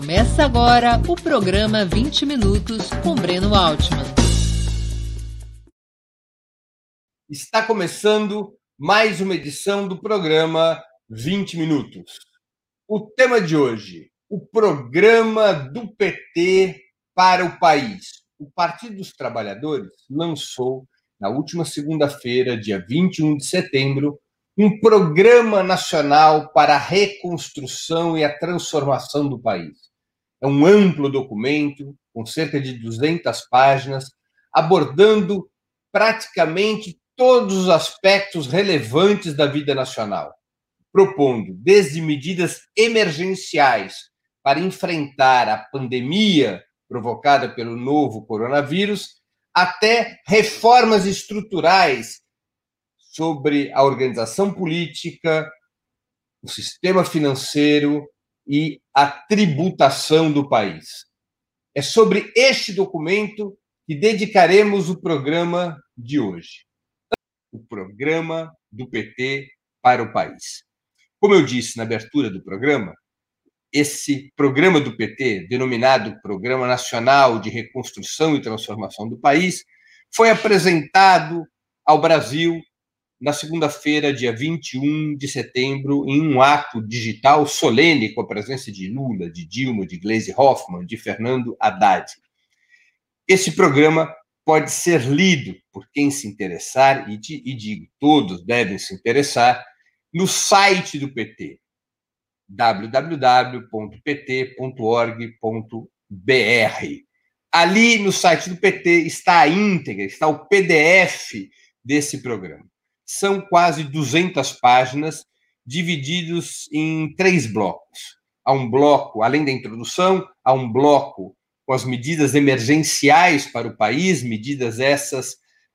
Começa agora o programa 20 Minutos com Breno Altman. Está começando mais uma edição do programa 20 Minutos. O tema de hoje: o programa do PT para o país. O Partido dos Trabalhadores lançou, na última segunda-feira, dia 21 de setembro, um programa nacional para a reconstrução e a transformação do país. É um amplo documento, com cerca de 200 páginas, abordando praticamente todos os aspectos relevantes da vida nacional, propondo desde medidas emergenciais para enfrentar a pandemia provocada pelo novo coronavírus, até reformas estruturais sobre a organização política, o sistema financeiro e a tributação do país. É sobre este documento que dedicaremos o programa de hoje. O programa do PT para o país. Como eu disse na abertura do programa, esse programa do PT, denominado Programa Nacional de Reconstrução e Transformação do País, foi apresentado ao Brasil na segunda-feira, dia 21 de setembro, em um ato digital solene com a presença de Lula, de Dilma, de Gleisi Hoffmann, de Fernando Haddad. Esse programa pode ser lido por quem se interessar, e, e digo, todos devem se interessar, no site do PT, www.pt.org.br. Ali no site do PT está a íntegra, está o PDF desse programa são quase 200 páginas, divididos em três blocos. Há um bloco, além da introdução, há um bloco com as medidas emergenciais para o país, medidas essas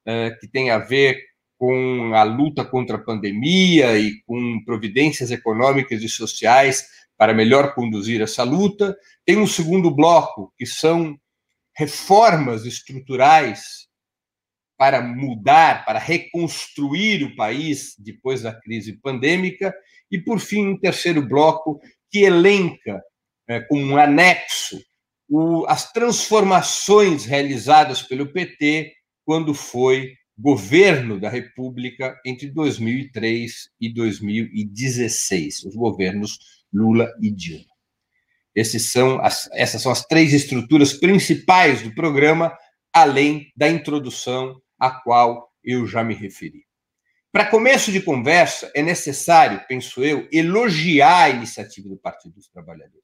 uh, que têm a ver com a luta contra a pandemia e com providências econômicas e sociais para melhor conduzir essa luta. Tem um segundo bloco, que são reformas estruturais para mudar, para reconstruir o país depois da crise pandêmica, e, por fim, um terceiro bloco que elenca, é, como um anexo, o, as transformações realizadas pelo PT quando foi governo da República entre 2003 e 2016, os governos Lula e Dilma. São as, essas são as três estruturas principais do programa, além da introdução a qual eu já me referi. Para começo de conversa, é necessário, penso eu, elogiar a iniciativa do Partido dos Trabalhadores.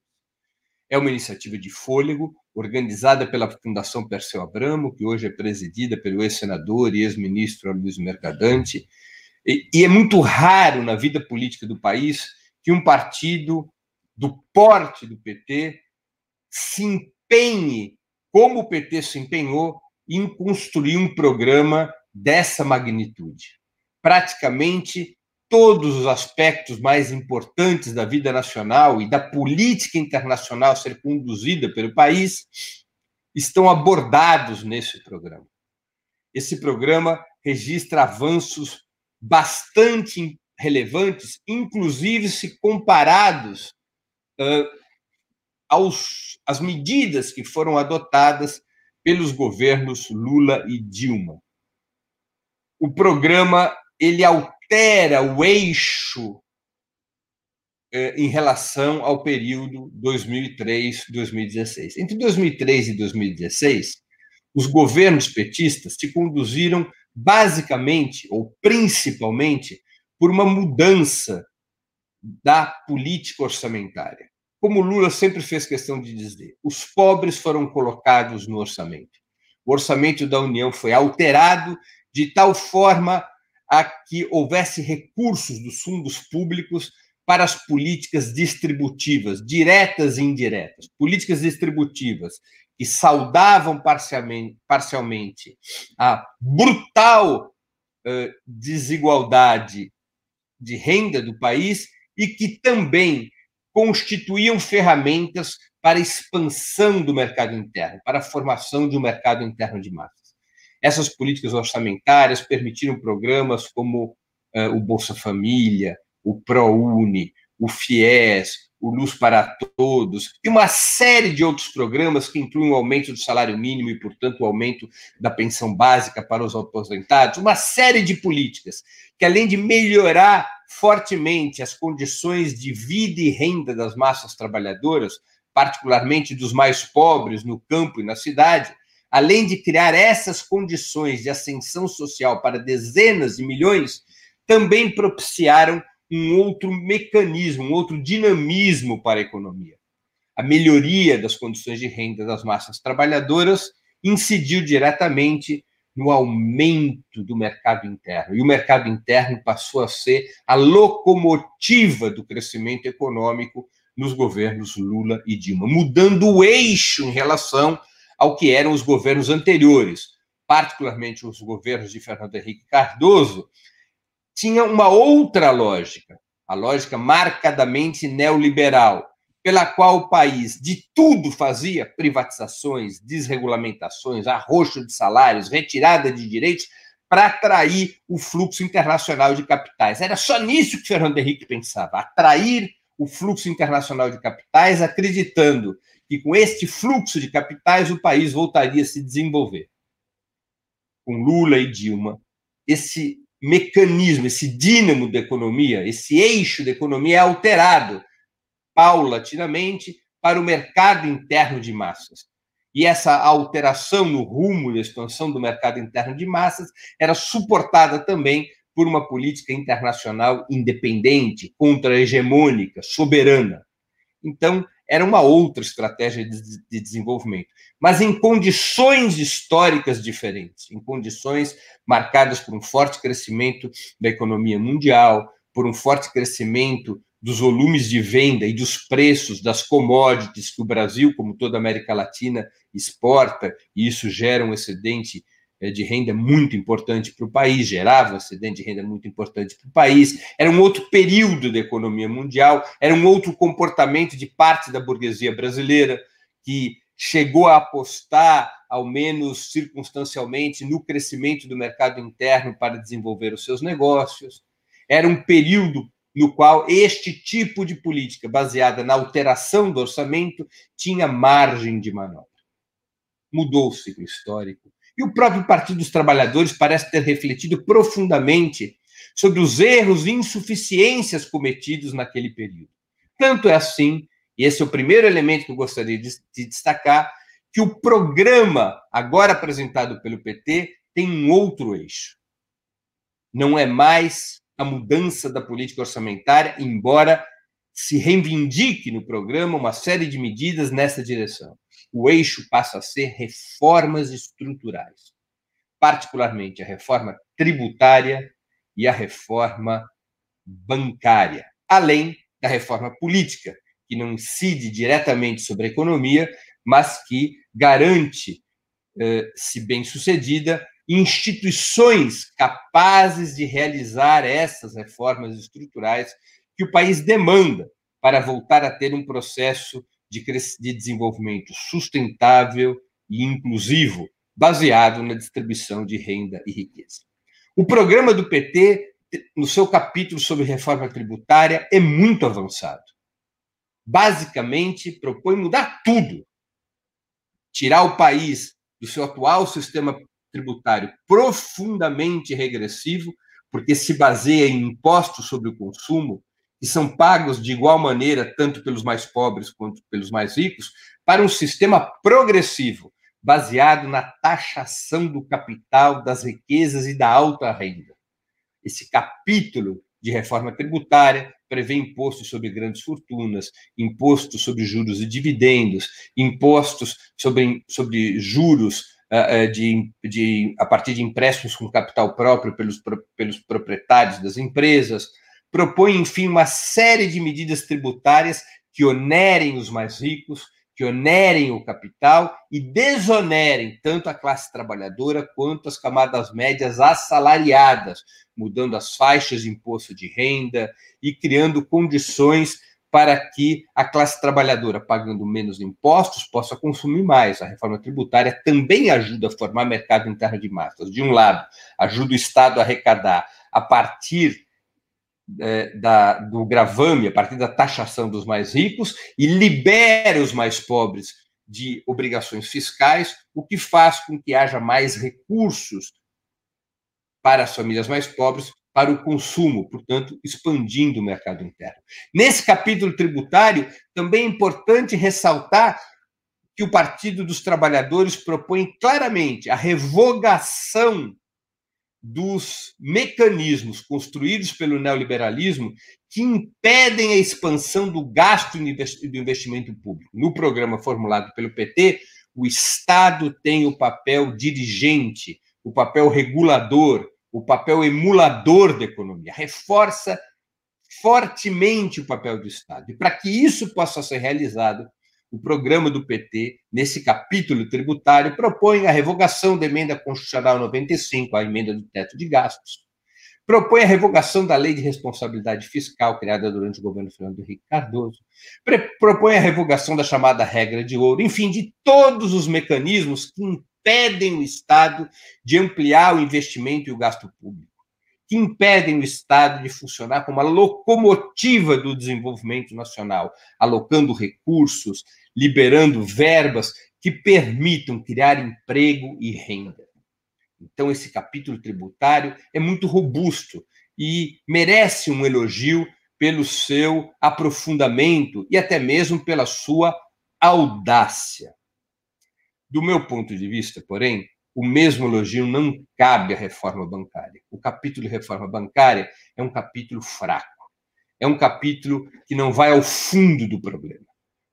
É uma iniciativa de fôlego, organizada pela Fundação Perseu Abramo, que hoje é presidida pelo ex-senador e ex-ministro Luiz Mercadante. E, é muito raro na vida política do país que um partido do porte do PT se empenhe, como o PT se empenhou, em construir um programa dessa magnitude. Praticamente todos os aspectos mais importantes da vida nacional e da política internacional ser conduzida pelo país estão abordados nesse programa. Esse programa registra avanços bastante relevantes, inclusive se comparados uh, aos, às medidas que foram adotadas pelos governos Lula e Dilma. O programa ele altera o eixo eh, em relação ao período 2003-2016. Entre 2003 e 2016, os governos petistas se conduziram basicamente ou principalmente por uma mudança da política orçamentária como Lula sempre fez questão de dizer, os pobres foram colocados no orçamento. O orçamento da União foi alterado de tal forma a que houvesse recursos dos fundos públicos para as políticas distributivas, diretas e indiretas. Políticas distributivas que saudavam parcialmente, parcialmente a brutal uh, desigualdade de renda do país e que também constituíam ferramentas para a expansão do mercado interno, para a formação de um mercado interno de massas. Essas políticas orçamentárias permitiram programas como uh, o Bolsa Família, o ProUni, o FIES, o Luz para Todos, e uma série de outros programas que incluem o aumento do salário mínimo e, portanto, o aumento da pensão básica para os aposentados, uma série de políticas que, além de melhorar fortemente as condições de vida e renda das massas trabalhadoras, particularmente dos mais pobres no campo e na cidade, além de criar essas condições de ascensão social para dezenas de milhões, também propiciaram um outro mecanismo, um outro dinamismo para a economia. A melhoria das condições de renda das massas trabalhadoras incidiu diretamente no aumento do mercado interno. E o mercado interno passou a ser a locomotiva do crescimento econômico nos governos Lula e Dilma, mudando o eixo em relação ao que eram os governos anteriores, particularmente os governos de Fernando Henrique Cardoso, tinha uma outra lógica, a lógica marcadamente neoliberal, pela qual o país de tudo fazia privatizações, desregulamentações, arroxo de salários, retirada de direitos para atrair o fluxo internacional de capitais. Era só nisso que Fernando Henrique pensava, atrair o fluxo internacional de capitais, acreditando que com este fluxo de capitais o país voltaria a se desenvolver. Com Lula e Dilma, esse mecanismo, esse dínamo da economia, esse eixo da economia é alterado paulatinamente para o mercado interno de massas. E essa alteração no rumo da expansão do mercado interno de massas era suportada também por uma política internacional independente, contra-hegemônica, soberana. Então, era uma outra estratégia de, desenvolvimento, mas em condições históricas diferentes, em condições marcadas por um forte crescimento da economia mundial, por um forte crescimento dos volumes de venda e dos preços das commodities que o Brasil, como toda a América Latina, exporta, e isso gera um excedente de renda muito importante para o país, gerava um excedente de renda muito importante para o país. Era um outro período da economia mundial, era um outro comportamento de parte da burguesia brasileira que chegou a apostar, ao menos circunstancialmente, no crescimento do mercado interno para desenvolver os seus negócios. Era um período no qual este tipo de política, baseada na alteração do orçamento, tinha margem de manobra. Mudou o ciclo histórico e o próprio Partido dos Trabalhadores parece ter refletido profundamente sobre os erros e insuficiências cometidos naquele período. Tanto é assim, e esse é o primeiro elemento que eu gostaria de, de destacar, que o programa agora apresentado pelo PT tem um outro eixo. Não é mais a mudança da política orçamentária, embora se reivindique no programa uma série de medidas nessa direção o eixo passa a ser reformas estruturais, particularmente a reforma tributária e a reforma bancária, além da reforma política, que não incide diretamente sobre a economia, mas que garante, eh, se bem sucedida, instituições capazes de realizar essas reformas estruturais que o país demanda para voltar a ter um processo de, de desenvolvimento sustentável e inclusivo, baseado na distribuição de renda e riqueza. O programa do PT, no seu capítulo sobre reforma tributária, é muito avançado. Basicamente, propõe mudar tudo. Tirar o país do seu atual sistema tributário profundamente regressivo, porque se baseia em impostos sobre o consumo, que são pagos de igual maneira, tanto pelos mais pobres quanto pelos mais ricos, para um sistema progressivo, baseado na taxação do capital, das riquezas e da alta renda. Esse capítulo de reforma tributária prevê impostos sobre grandes fortunas, impostos sobre juros e dividendos, impostos sobre, sobre juros uh, de, de, a partir de empréstimos com capital próprio pelos, pelos proprietários das empresas, propõe, enfim, uma série de medidas tributárias que onerem os mais ricos, que onerem o capital e desonerem tanto a classe trabalhadora quanto as camadas médias assalariadas, mudando as faixas de imposto de renda e criando condições para que a classe trabalhadora, pagando menos impostos, possa consumir mais. A reforma tributária também ajuda a formar mercado interno de massas. De um lado, ajuda o Estado a arrecadar a partir é, da, do gravame, a partir da taxação dos mais ricos, e libera os mais pobres de obrigações fiscais, o que faz com que haja mais recursos para as famílias mais pobres para o consumo, portanto, expandindo o mercado interno. Nesse capítulo tributário, também é importante ressaltar que o Partido dos Trabalhadores propõe claramente a revogação dos mecanismos construídos pelo neoliberalismo que impedem a expansão do gasto do investimento público. No programa formulado pelo PT, o Estado tem o papel dirigente, o papel regulador, o papel emulador da economia, reforça fortemente o papel do Estado. E para que isso possa ser realizado, o programa do PT, nesse capítulo tributário, propõe a revogação da emenda constitucional 95, a emenda do teto de gastos, propõe a revogação da lei de responsabilidade fiscal criada durante o governo Fernando Henrique Cardoso, propõe a revogação da chamada regra de ouro, enfim, de todos os mecanismos que impedem o Estado de ampliar o investimento e o gasto público, que impedem o Estado de funcionar como a locomotiva do desenvolvimento nacional, alocando recursos, liberando verbas que permitam criar emprego e renda. Então, esse capítulo tributário é muito robusto e merece um elogio pelo seu aprofundamento e até mesmo pela sua audácia. Do meu ponto de vista, porém, o mesmo elogio não cabe à reforma bancária. O capítulo de reforma bancária é um capítulo fraco. É um capítulo que não vai ao fundo do problema.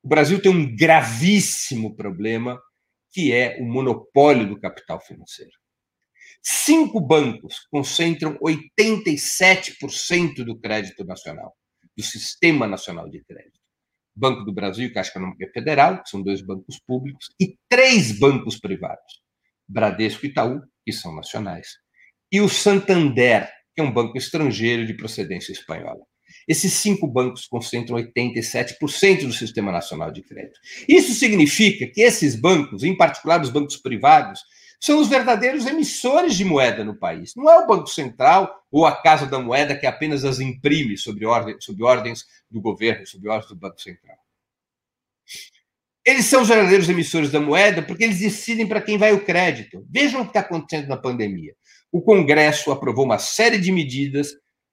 O Brasil tem um gravíssimo problema, que é o monopólio do capital financeiro. Cinco bancos concentram 87% do crédito nacional, do Sistema Nacional de Crédito. Banco do Brasil Caixa Econômica Federal, que são dois bancos públicos, e três bancos privados, Bradesco e Itaú, que são nacionais, e o Santander, que é um banco estrangeiro de procedência espanhola. Esses cinco bancos concentram 87% do Sistema Nacional de Crédito. Isso significa que esses bancos, em particular os bancos privados, são os verdadeiros emissores de moeda no país. Não é o Banco Central ou a Casa da Moeda que apenas as imprime sob, ordem, sob ordens do governo, sob ordens do Banco Central. Eles são os verdadeiros emissores da moeda porque eles decidem para quem vai o crédito. Vejam o que está acontecendo na pandemia. O Congresso aprovou uma série de medidas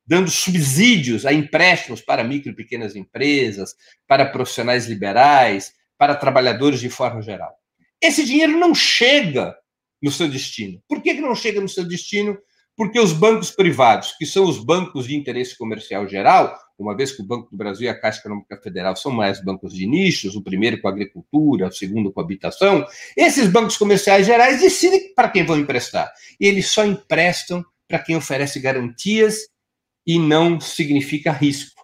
dando subsídios a empréstimos para micro e pequenas empresas, para profissionais liberais, para trabalhadores de forma geral. Esse dinheiro não chega no seu destino. Por que, que não chega no seu destino? Porque os bancos privados, que são os bancos de interesse comercial geral, uma vez que o Banco do Brasil e a Caixa Econômica Federal são mais bancos de nichos, o primeiro com a agricultura, o segundo com habitação, esses bancos comerciais gerais decidem para quem vão emprestar. E eles só emprestam para quem oferece garantias e não significa risco.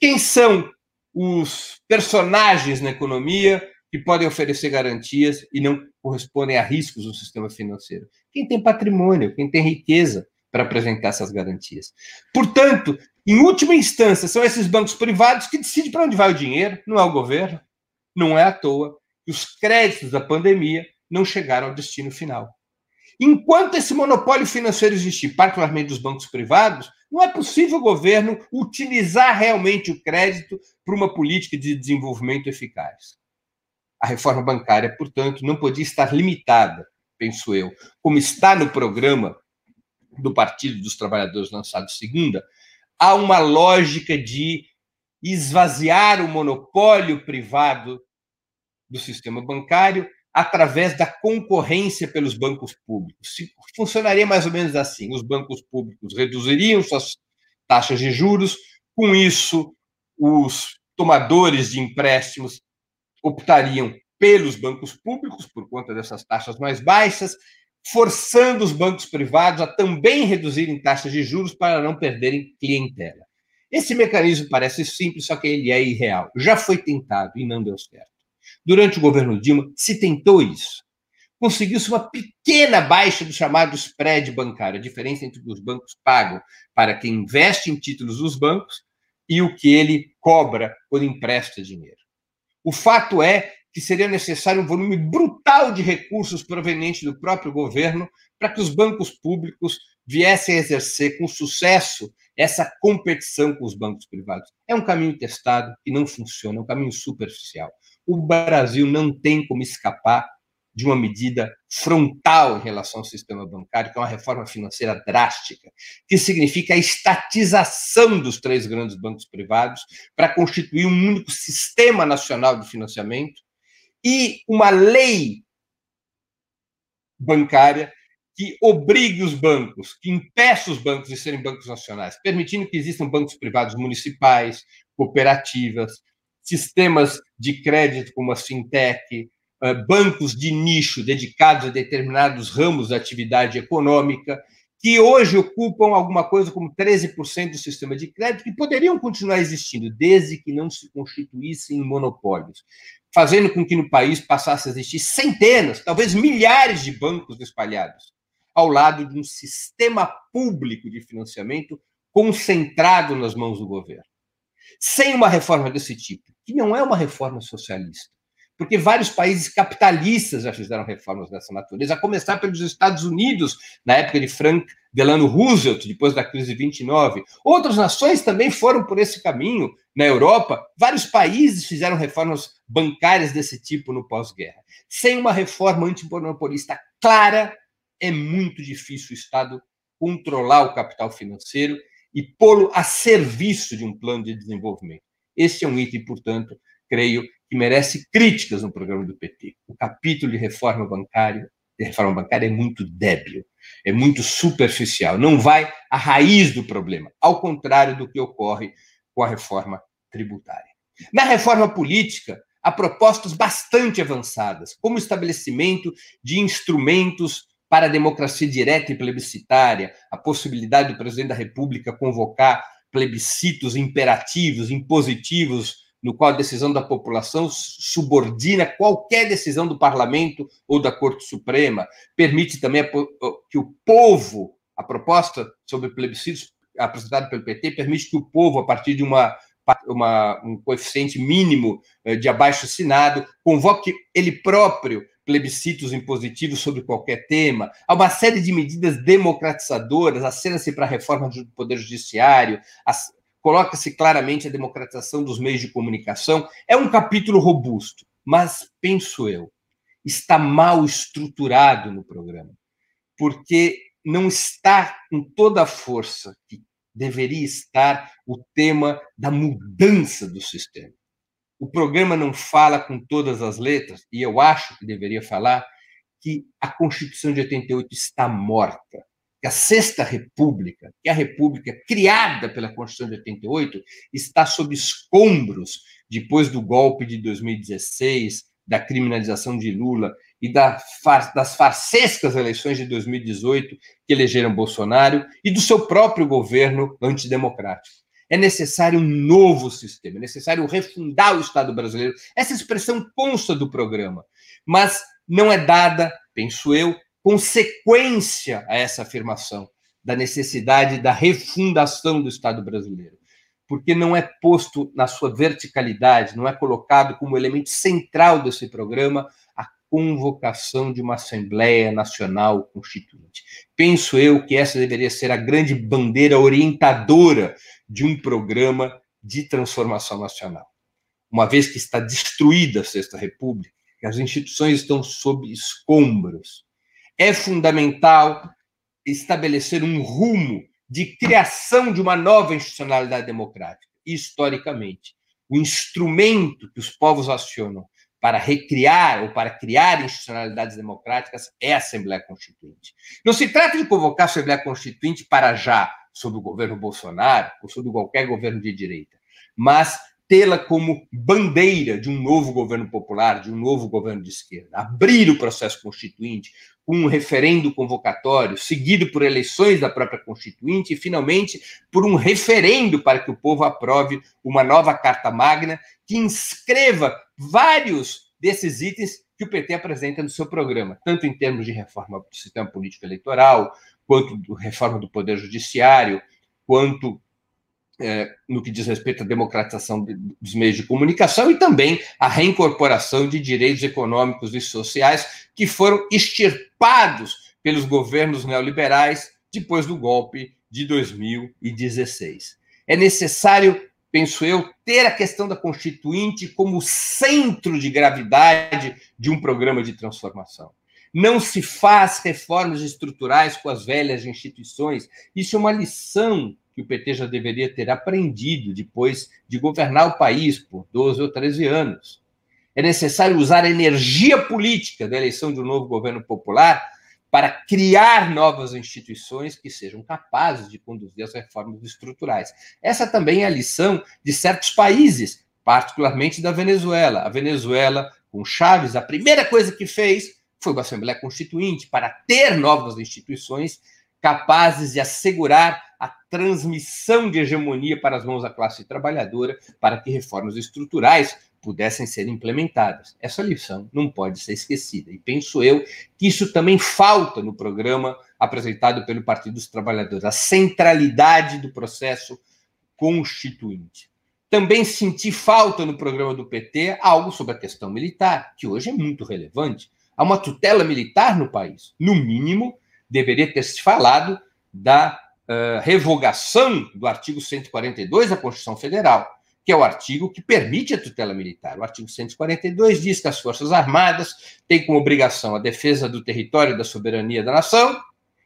Quem são os personagens na economia que podem oferecer garantias e não correspondem a riscos no sistema financeiro. Quem tem patrimônio, quem tem riqueza para apresentar essas garantias. Portanto, em última instância, são esses bancos privados que decidem para onde vai o dinheiro, não é o governo. Não é à toa que os créditos da pandemia não chegaram ao destino final. Enquanto esse monopólio financeiro existir, particularmente dos bancos privados, não é possível o governo utilizar realmente o crédito para uma política de desenvolvimento eficaz. A reforma bancária, portanto, não podia estar limitada, penso eu, como está no programa do Partido dos Trabalhadores lançado segunda, a uma lógica de esvaziar o monopólio privado do sistema bancário através da concorrência pelos bancos públicos. Funcionaria mais ou menos assim: os bancos públicos reduziriam suas taxas de juros, com isso, os tomadores de empréstimos optariam pelos bancos públicos, por conta dessas taxas mais baixas, forçando os bancos privados a também reduzirem taxas de juros para não perderem clientela. Esse mecanismo parece simples, só que ele é irreal. Já foi tentado e não deu certo. Durante o governo Dilma, se tentou isso. Conseguiu-se uma pequena baixa do chamado spread bancário, a diferença entre o que os bancos pagam para quem investe em títulos dos bancos e o que ele cobra quando empresta dinheiro. O fato é que seria necessário um volume brutal de recursos provenientes do próprio governo para que os bancos públicos viessem a exercer com sucesso essa competição com os bancos privados. É um caminho testado e não funciona, é um caminho superficial. O Brasil não tem como escapar de uma medida frontal em relação ao sistema bancário, que é uma reforma financeira drástica, que significa a estatização dos três grandes bancos privados para constituir um único sistema nacional de financiamento e uma lei bancária que obrigue os bancos, que impeça os bancos de serem bancos nacionais, permitindo que existam bancos privados municipais, cooperativas, sistemas de crédito como a fintech, bancos de nicho dedicados a determinados ramos da atividade econômica, que hoje ocupam alguma coisa como 13% do sistema de crédito, que poderiam continuar existindo, desde que não se constituíssem em monopólios, fazendo com que no país passasse a existir centenas, talvez milhares de bancos espalhados, ao lado de um sistema público de financiamento concentrado nas mãos do governo. Sem uma reforma desse tipo, que não é uma reforma socialista, porque vários países capitalistas já fizeram reformas dessa natureza, a começar pelos Estados Unidos, na época de Frank Delano Roosevelt, depois da crise de 29. Outras nações também foram por esse caminho. Na Europa, vários países fizeram reformas bancárias desse tipo no pós-guerra. Sem uma reforma antimonopolista clara, é muito difícil o Estado controlar o capital financeiro e pô-lo a serviço de um plano de desenvolvimento. Este é um item, portanto, creio, que merece críticas no programa do PT. O capítulo de reforma bancária, de reforma bancária é muito débil, é muito superficial, não vai à raiz do problema, ao contrário do que ocorre com a reforma tributária. Na reforma política, há propostas bastante avançadas, como o estabelecimento de instrumentos para a democracia direta e plebiscitária, a possibilidade do presidente da República convocar plebiscitos imperativos, impositivos no qual a decisão da população subordina qualquer decisão do parlamento ou da Corte Suprema, permite também que o povo, a proposta sobre plebiscitos apresentada pelo PT, permite que o povo, a partir de uma, uma um coeficiente mínimo eh, de abaixo assinado, convoque ele próprio plebiscitos impositivos sobre qualquer tema, há uma série de medidas democratizadoras, acena-se para a reforma do Poder Judiciário, coloca-se claramente a democratização dos meios de comunicação. É um capítulo robusto, mas, penso eu, está mal estruturado no programa, porque não está com toda a força que deveria estar o tema da mudança do sistema. O programa não fala com todas as letras, e eu acho que deveria falar, que a Constituição de 88 está morta que a Sexta República, que é a República criada pela Constituição de 88, está sob escombros depois do golpe de 2016, da criminalização de Lula e das farsescas eleições de 2018 que elegeram Bolsonaro e do seu próprio governo antidemocrático. É necessário um novo sistema, é necessário refundar o Estado brasileiro. Essa expressão consta do programa, mas não é dada, penso eu, consequência a essa afirmação da necessidade da refundação do Estado brasileiro, porque não é posto na sua verticalidade, não é colocado como elemento central desse programa a convocação de uma Assembleia Nacional Constituinte. Penso eu que essa deveria ser a grande bandeira orientadora de um programa de transformação nacional. Uma vez que está destruída a Sexta República, que as instituições estão sob escombros, é fundamental estabelecer um rumo de criação de uma nova institucionalidade democrática. Historicamente, o instrumento que os povos acionam para recriar ou para criar institucionalidades democráticas é a Assembleia Constituinte. Não se trata de convocar a Assembleia Constituinte para já, sob o governo Bolsonaro ou sob qualquer governo de direita, mas tê-la como bandeira de um novo governo popular, de um novo governo de esquerda, abrir o processo constituinte com um referendo convocatório, seguido por eleições da própria constituinte e, finalmente, por um referendo para que o povo aprove uma nova Carta Magna que inscreva vários desses itens que o PT apresenta no seu programa, tanto em termos de reforma do sistema político eleitoral, quanto de reforma do Poder Judiciário, quanto é, no que diz respeito à democratização dos meios de comunicação e também a reincorporação de direitos econômicos e sociais que foram extirpados pelos governos neoliberais depois do golpe de 2016. É necessário, penso eu, ter a questão da Constituinte como centro de gravidade de um programa de transformação. Não se faz reformas estruturais com as velhas instituições. Isso é uma lição que o PT já deveria ter aprendido depois de governar o país por 12 ou 13 anos. É necessário usar a energia política da eleição de um novo governo popular para criar novas instituições que sejam capazes de conduzir as reformas estruturais. Essa também é a lição de certos países, particularmente da Venezuela. A Venezuela, com Chávez, a primeira coisa que fez foi uma Assembleia Constituinte para ter novas instituições capazes de assegurar a transmissão de hegemonia para as mãos da classe trabalhadora, para que reformas estruturais pudessem ser implementadas. Essa lição não pode ser esquecida. E penso eu que isso também falta no programa apresentado pelo Partido dos Trabalhadores, a centralidade do processo constituinte. Também senti falta no programa do PT algo sobre a questão militar, que hoje é muito relevante. Há uma tutela militar no país. No mínimo, deveria ter se falado da uh, revogação do artigo 142 da Constituição Federal, que é o artigo que permite a tutela militar. O artigo 142 diz que as Forças Armadas têm como obrigação a defesa do território e da soberania da nação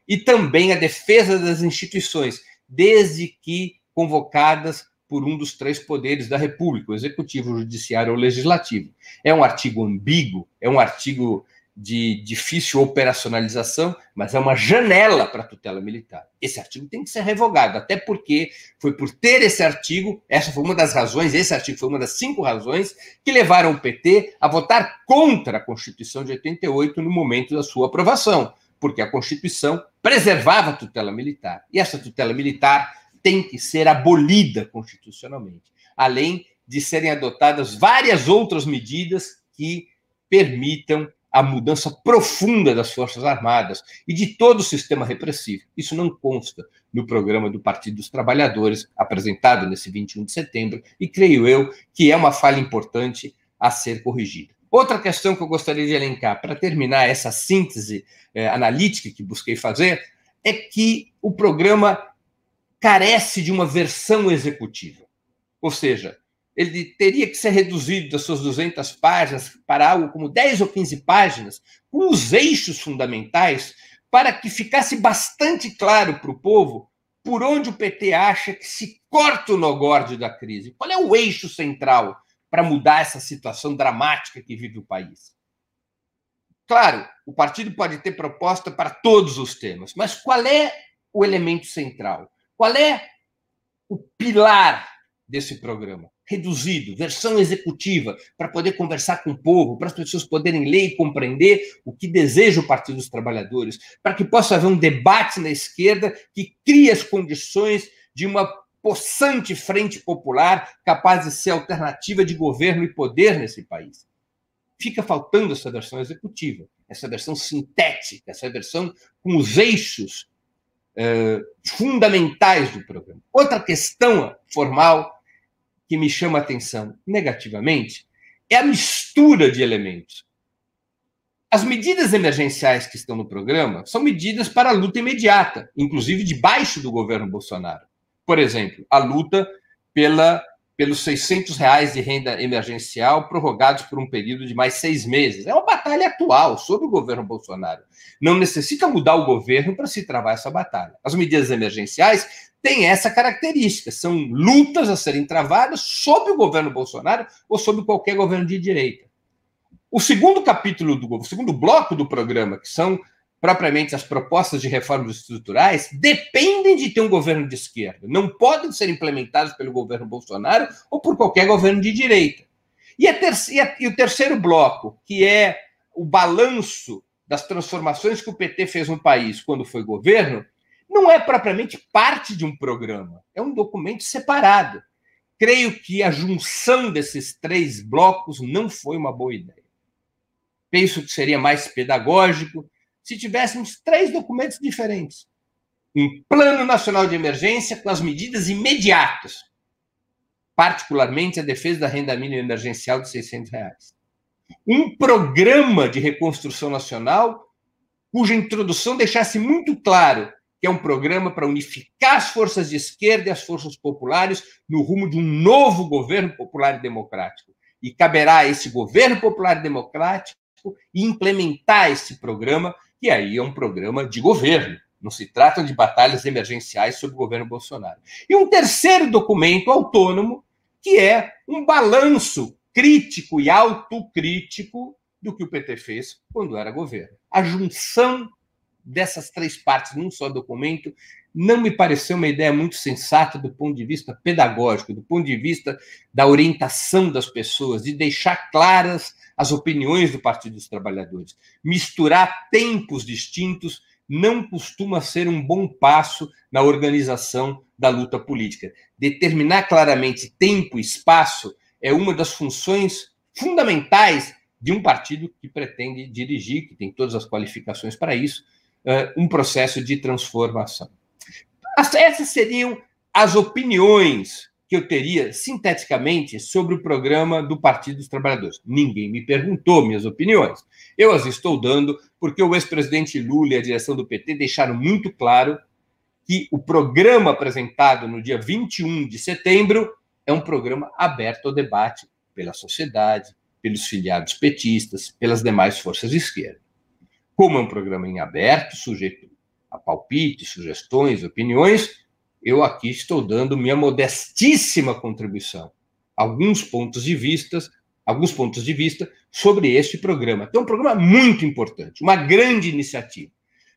e também a defesa das instituições, desde que convocadas por um dos três poderes da República, o executivo, o judiciário ou o legislativo. É um artigo ambíguo, é um artigo de difícil operacionalização, mas é uma janela para tutela militar. Esse artigo tem que ser revogado, até porque foi por ter esse artigo, essa foi uma das razões, esse artigo foi uma das cinco razões que levaram o PT a votar contra a Constituição de 88 no momento da sua aprovação, porque a Constituição preservava a tutela militar. E essa tutela militar tem que ser abolida constitucionalmente, além de serem adotadas várias outras medidas que permitam a mudança profunda das Forças Armadas e de todo o sistema repressivo. Isso não consta no programa do Partido dos Trabalhadores, apresentado nesse 21 de setembro, e creio eu que é uma falha importante a ser corrigida. Outra questão que eu gostaria de elencar, para terminar essa síntese eh, analítica que busquei fazer, é que o programa carece de uma versão executiva. Ou seja, ele teria que ser reduzido das suas 200 páginas para algo como 10 ou 15 páginas, com os eixos fundamentais, para que ficasse bastante claro para o povo por onde o PT acha que se corta o nogórdio da crise. Qual é o eixo central para mudar essa situação dramática que vive o país? Claro, o partido pode ter proposta para todos os temas, mas qual é o elemento central? Qual é o pilar desse programa? Reduzido, versão executiva, para poder conversar com o povo, para as pessoas poderem ler e compreender o que deseja o Partido dos Trabalhadores, para que possa haver um debate na esquerda que crie as condições de uma possante frente popular capaz de ser alternativa de governo e poder nesse país. Fica faltando essa versão executiva, essa versão sintética, essa versão com os eixos uh, fundamentais do programa. Outra questão formal que me chama a atenção negativamente é a mistura de elementos. As medidas emergenciais que estão no programa são medidas para a luta imediata, inclusive debaixo do governo Bolsonaro. Por exemplo, a luta pela pelos 600 reais de renda emergencial prorrogados por um período de mais seis meses. É uma batalha atual sobre o governo Bolsonaro. Não necessita mudar o governo para se travar essa batalha. As medidas emergenciais têm essa característica, são lutas a serem travadas sob o governo Bolsonaro ou sob qualquer governo de direita. O segundo capítulo do o segundo bloco do programa, que são propriamente as propostas de reformas estruturais, dependem de ter um governo de esquerda. Não podem ser implementadas pelo governo Bolsonaro ou por qualquer governo de direita. E, ter e, a, e o terceiro bloco, que é o balanço das transformações que o PT fez no país quando foi governo, não é propriamente parte de um programa, é um documento separado. Creio que a junção desses três blocos não foi uma boa ideia. Penso que seria mais pedagógico se tivéssemos três documentos diferentes. Um plano nacional de emergência com as medidas imediatas, particularmente a defesa da renda mínima emergencial de 600 reais. Um programa de reconstrução nacional cuja introdução deixasse muito claro que é um programa para unificar as forças de esquerda e as forças populares no rumo de um novo governo popular e democrático. E caberá a esse governo popular e democrático implementar esse programa, que aí é um programa de governo. Não se trata de batalhas emergenciais sobre o governo Bolsonaro. E um terceiro documento autônomo, que é um balanço crítico e autocrítico do que o PT fez quando era governo. A junção dessas três partes num só documento não me pareceu uma ideia muito sensata do ponto de vista pedagógico, do ponto de vista da orientação das pessoas, de deixar claras as opiniões do Partido dos Trabalhadores. Misturar tempos distintos não costuma ser um bom passo na organização da luta política. Determinar claramente tempo e espaço é uma das funções fundamentais de um partido que pretende dirigir, que tem todas as qualificações para isso, eh, um processo de transformação. Essas seriam as opiniões que eu teria, sinteticamente, sobre o programa do Partido dos Trabalhadores. Ninguém me perguntou minhas opiniões. Eu as estou dando porque o ex-presidente Lula e a direção do PT deixaram muito claro que o programa apresentado no dia 21 de setembro é um programa aberto ao debate pela sociedade, pelos filiados petistas, pelas demais forças de esquerda. Como é um programa em aberto, sujeito a palpites, sugestões, opiniões, eu aqui estou dando minha modestíssima contribuição, alguns pontos de vista, alguns pontos de vista sobre este programa. Então, é um programa muito importante, uma grande iniciativa,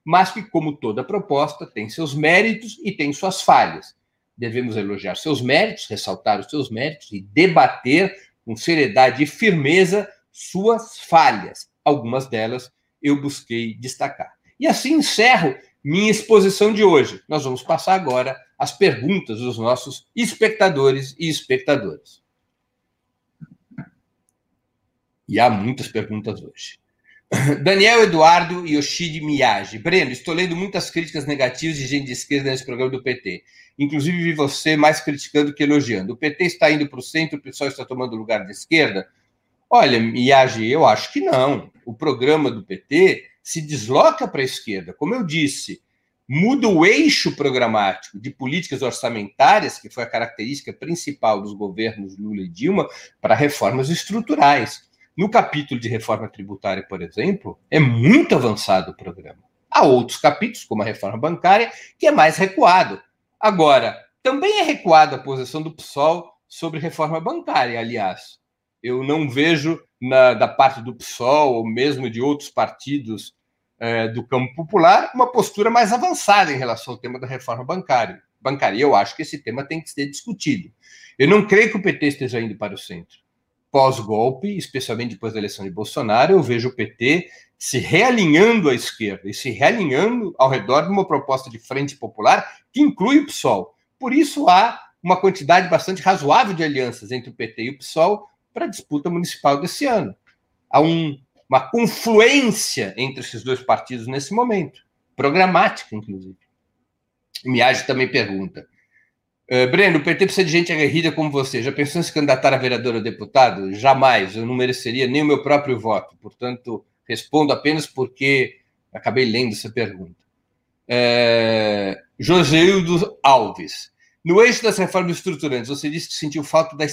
mas que, como toda proposta, tem seus méritos e tem suas falhas. Devemos elogiar seus méritos, ressaltar os seus méritos e debater com seriedade e firmeza suas falhas. Algumas delas eu busquei destacar. E assim encerro minha exposição de hoje. Nós vamos passar agora às perguntas dos nossos espectadores e espectadoras. E há muitas perguntas hoje. Daniel Eduardo Yoshide Miyagi. Breno, estou lendo muitas críticas negativas de gente de esquerda nesse programa do PT. Inclusive, vi você mais criticando que elogiando. O PT está indo para o centro, o pessoal está tomando lugar de esquerda? Olha, Miyagi, eu acho que não. O programa do PT se desloca para a esquerda. Como eu disse, muda o eixo programático de políticas orçamentárias, que foi a característica principal dos governos Lula e Dilma, para reformas estruturais. No capítulo de reforma tributária, por exemplo, é muito avançado o programa. Há outros capítulos, como a reforma bancária, que é mais recuado. Agora, também é recuada a posição do PSOL sobre reforma bancária, aliás. Eu não vejo na, da parte do PSOL, ou mesmo de outros partidos é, do campo popular, uma postura mais avançada em relação ao tema da reforma bancária. bancária. Eu acho que esse tema tem que ser discutido. Eu não creio que o PT esteja indo para o centro. Pós-golpe, especialmente depois da eleição de Bolsonaro, eu vejo o PT se realinhando à esquerda e se realinhando ao redor de uma proposta de frente popular que inclui o PSOL. Por isso há uma quantidade bastante razoável de alianças entre o PT e o PSOL para a disputa municipal desse ano. Há um, uma confluência entre esses dois partidos nesse momento, programática, inclusive. Miage também pergunta. Uh, Breno, o PT precisa de gente aguerrida como você. Já pensou em se candidatar a vereador ou deputado? Jamais. Eu não mereceria nem o meu próprio voto. Portanto, respondo apenas porque acabei lendo essa pergunta. É, Joseildo Alves. No eixo das reformas estruturantes, você disse que sentiu falta da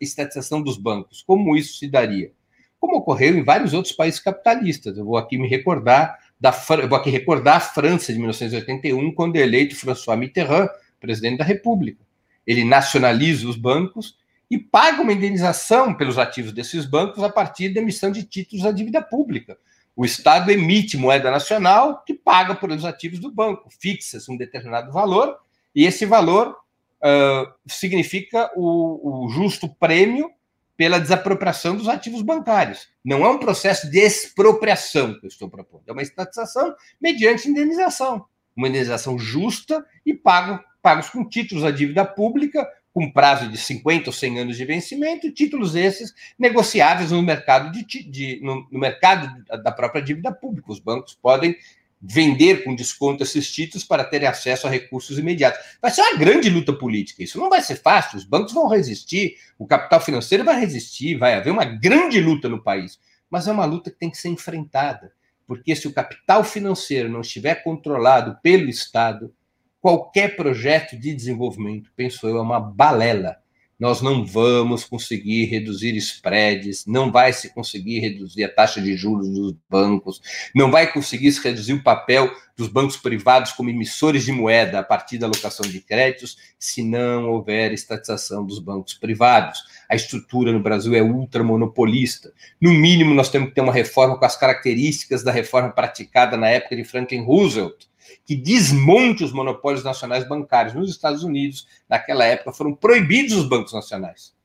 estatização dos bancos. Como isso se daria? Como ocorreu em vários outros países capitalistas. Eu vou aqui me recordar da vou aqui recordar a França de 1981, quando é eleito François Mitterrand presidente da República. Ele nacionaliza os bancos e paga uma indenização pelos ativos desses bancos a partir da emissão de títulos à dívida pública. O Estado emite moeda nacional que paga por os ativos do banco, fixa-se um determinado valor e esse valor uh, significa o, o justo prêmio pela desapropriação dos ativos bancários. Não é um processo de expropriação que eu estou propondo, é uma estatização mediante indenização. Uma indenização justa e pago, pagos com títulos à dívida pública, com prazo de 50 ou 100 anos de vencimento, títulos esses negociáveis no mercado, de, de no, no mercado da própria dívida pública. Os bancos podem vender com desconto esses títulos para terem acesso a recursos imediatos. Vai ser uma grande luta política. Isso não vai ser fácil. Os bancos vão resistir, o capital financeiro vai resistir, vai haver uma grande luta no país. Mas é uma luta que tem que ser enfrentada. porque se o capital financeiro não estiver controlado pelo Estado, qualquer projeto de desenvolvimento, penso eu, é uma balela nós não vamos conseguir reduzir spreads, não vai se conseguir reduzir a taxa de juros dos bancos, não vai conseguir se reduzir o papel dos bancos privados como emissores de moeda a partir da alocação de créditos, se não houver estatização dos bancos privados. A estrutura no Brasil é ultramonopolista. No mínimo, nós temos que ter uma reforma com as características da reforma praticada na época de Franklin Roosevelt, que desmonte os monopólios nacionais bancários. Nos Estados Unidos, naquela época, foram proibidos os bancos nacionais.